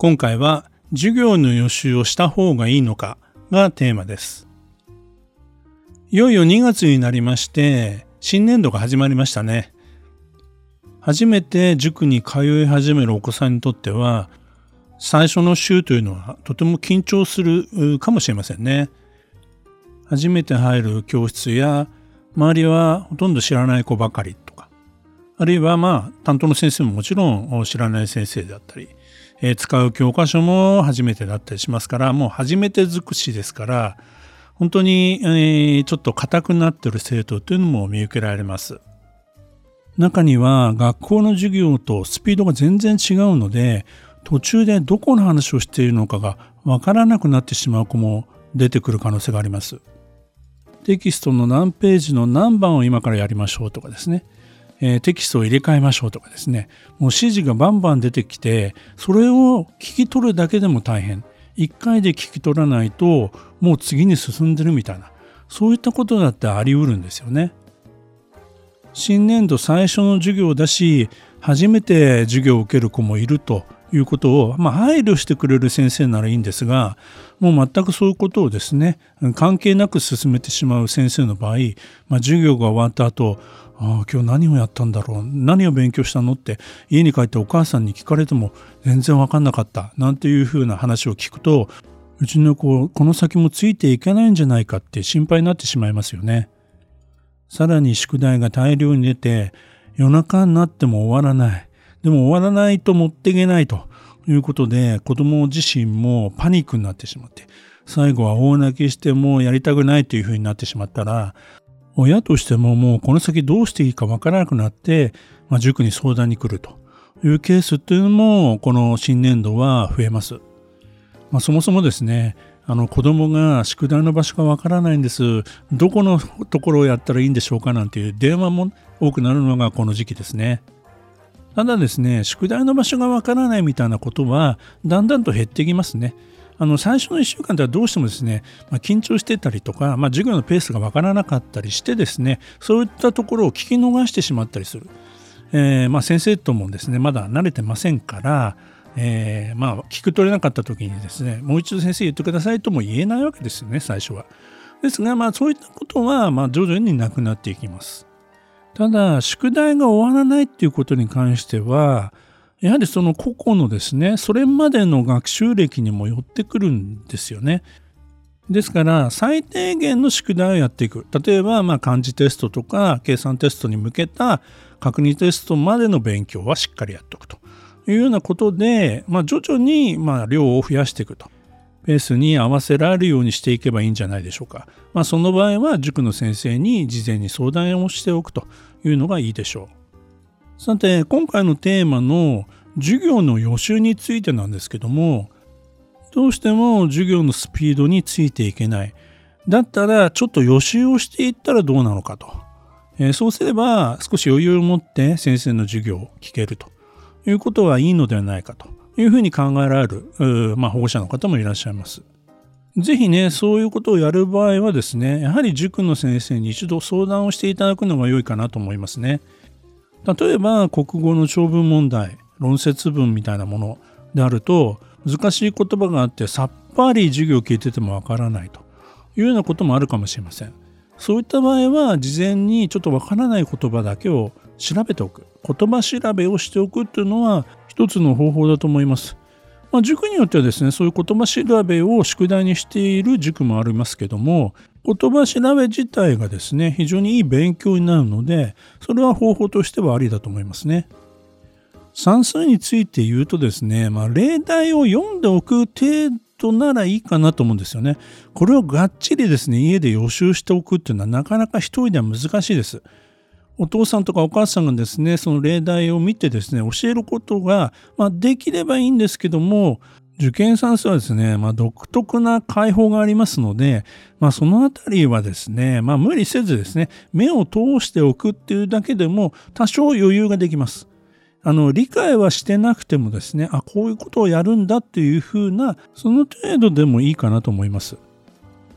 今回は授業の予習をした方がいいのかがテーマです。いよいよ2月になりまして新年度が始まりましたね。初めて塾に通い始めるお子さんにとっては最初の週というのはとても緊張するかもしれませんね。初めて入る教室や周りはほとんど知らない子ばかりとかあるいはまあ担当の先生ももちろん知らない先生であったりえー、使う教科書も初めてだったりしますからもう初めて尽くしですから本当に、えー、ちょっと硬くなってる生徒というのも見受けられます。中には学校の授業とスピードが全然違うので途中でどこの話をしているのかがわからなくなってしまう子も出てくる可能性があります。テキストの何ページの何番を今からやりましょうとかですねえー、テキストを入れ替えましょうとかですね。もう指示がバンバン出てきてそれを聞き取るだけでも大変。1回で聞き取らないともう次に進んでるみたいな。そういったことだってありうるんですよね。新年度最初の授業だし初めて授業を受ける子もいるということを、まあ、配慮してくれる先生ならいいんですがもう全くそういうことをですね関係なく進めてしまう先生の場合、まあ、授業が終わった後ああ今日何をやったんだろう？何を勉強したの？って家に帰ってお母さんに聞かれても全然分かんなかったなんていうふうな話を聞くとうちの子この先もついていけないんじゃないかって心配になってしまいますよね。さらに宿題が大量に出て夜中になっても終わらない。でも終わらないと持っていけないということで子供自身もパニックになってしまって最後は大泣きしてもうやりたくないというふうになってしまったら親としてももうこの先どうしていいかわからなくなって、まあ、塾に相談に来るというケースっていうのもこの新年度は増えます。まあ、そもそもですねあの子供が宿題の場所がわからないんですどこのところをやったらいいんでしょうかなんていう電話も多くなるのがこの時期ですね。ただですね宿題の場所がわからないみたいなことはだんだんと減ってきますね。あの最初の1週間ではどうしてもですね、まあ、緊張してたりとか、まあ、授業のペースがわからなかったりしてですねそういったところを聞き逃してしまったりする、えー、まあ、先生ともですねまだ慣れてませんから、えー、まあ聞く取れなかった時にですねもう一度先生言ってくださいとも言えないわけですよね最初は。ですが、まあ、そういったことは、ま、徐々になくなっていきます。ただ宿題が終わらないっていうことに関してはやはりその個々のですねそれまでの学習歴にもよってくるんですよね。ですから最低限の宿題をやっていく例えばま漢字テストとか計算テストに向けた確認テストまでの勉強はしっかりやっておくというようなことで、まあ、徐々にま量を増やしていくとペースに合わせられるようにしていけばいいんじゃないでしょうか。まあ、その場合は塾の先生に事前に相談をしておくというのがいいでしょう。さて今回のテーマの授業の予習についてなんですけどもどうしても授業のスピードについていけないだったらちょっと予習をしていったらどうなのかと、えー、そうすれば少し余裕を持って先生の授業を聞けるということはいいのではないかというふうに考えられる、まあ、保護者の方もいらっしゃいます。ぜひね、そういうことをやる場合はですね、やはり塾の先生に一度相談をしていただくのが良いかなと思いますね。例えば国語の長文問題論説文みたいなものであると難しい言葉があってさっぱり授業を聞いててもわからないというようなこともあるかもしれませんそういった場合は事前にちょっとわからない言葉だけを調べておく言葉調べをしておくっていうのは一つの方法だと思いますまあ、塾によってはですねそういう言葉調べを宿題にしている塾もありますけども言葉調べ自体がですね非常にいい勉強になるのでそれは方法としてはありだと思いますね。算数について言うとですね、まあ、例題を読んでおく程度ならいいかなと思うんですよね。これをがっちりですね家で予習しておくっていうのはなかなか一人では難しいです。お父さんとかお母さんがですね、その例題を見てですね、教えることが、まあ、できればいいんですけども、受験算数はですね、まあ、独特な解放がありますので、まあ、そのあたりはですね、まあ、無理せずですね、目を通しておくっていうだけでも多少余裕ができます。あの、理解はしてなくてもですね、あ、こういうことをやるんだっていうふうな、その程度でもいいかなと思います。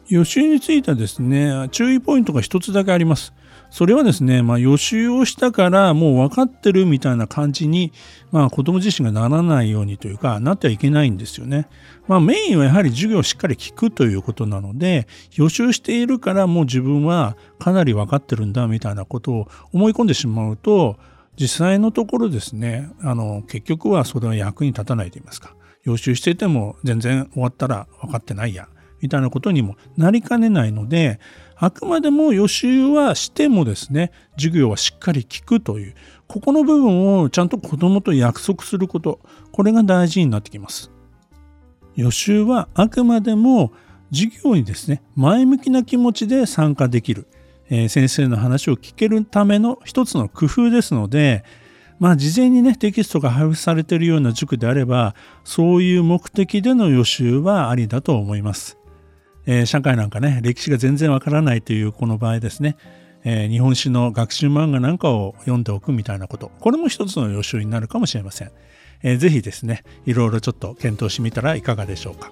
予習についてはですね、注意ポイントが一つだけあります。それはですね、まあ、予習をしたからもう分かってるみたいな感じに、まあ、子供自身がならないようにというか、なってはいけないんですよね。まあ、メインはやはり授業をしっかり聞くということなので、予習しているからもう自分はかなり分かってるんだみたいなことを思い込んでしまうと、実際のところですね、あの、結局はそれは役に立たないと言いますか。予習していても全然終わったら分かってないや、みたいなことにもなりかねないので、あくまでも予習はしてもですね、授業はしっかり聞くという、ここの部分をちゃんと子供と約束すること、これが大事になってきます。予習はあくまでも授業にですね、前向きな気持ちで参加できる、えー、先生の話を聞けるための一つの工夫ですので、まあ事前にねテキストが配布されているような塾であればそういう目的での予習はありだと思います。えー、社会なんかね歴史が全然わからないというこの場合ですね、えー、日本史の学習漫画なんかを読んでおくみたいなこと。これも一つの予習になるかもしれません、えー、ぜひですねいろいろちょっと検討してみたらいかがでしょうか。